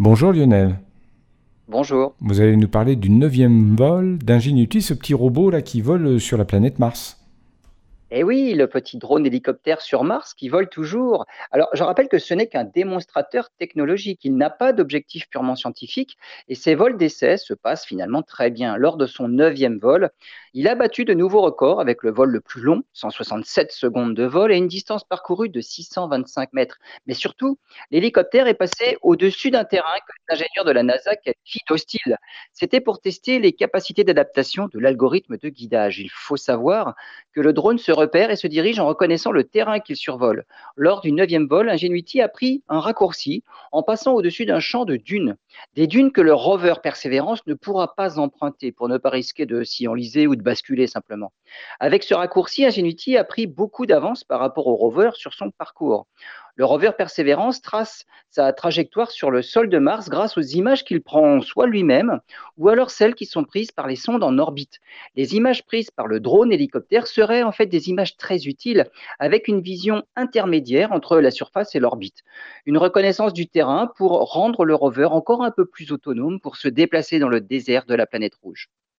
Bonjour Lionel. Bonjour. Vous allez nous parler du neuvième vol d'Ingenuity, ce petit robot là qui vole sur la planète Mars. Eh oui, le petit drone hélicoptère sur Mars qui vole toujours. Alors, je rappelle que ce n'est qu'un démonstrateur technologique. Il n'a pas d'objectif purement scientifique et ses vols d'essai se passent finalement très bien. Lors de son neuvième vol, il a battu de nouveaux records avec le vol le plus long, 167 secondes de vol et une distance parcourue de 625 mètres. Mais surtout, l'hélicoptère est passé au-dessus d'un terrain que les ingénieurs de la NASA qualifient d'hostile. C'était pour tester les capacités d'adaptation de l'algorithme de guidage. Il faut savoir que le drone se et se dirige en reconnaissant le terrain qu'il survole. Lors du neuvième vol, Ingenuity a pris un raccourci en passant au-dessus d'un champ de dunes. Des dunes que le rover Perseverance ne pourra pas emprunter pour ne pas risquer de s'y enliser ou de basculer simplement. Avec ce raccourci, Ingenuity a pris beaucoup d'avance par rapport au rover sur son parcours. Le rover Perseverance trace sa trajectoire sur le sol de Mars grâce aux images qu'il prend soit lui-même ou alors celles qui sont prises par les sondes en orbite. Les images prises par le drone hélicoptère seraient en fait des images très utiles avec une vision intermédiaire entre la surface et l'orbite. Une reconnaissance du terrain pour rendre le rover encore un peu plus autonome pour se déplacer dans le désert de la planète rouge.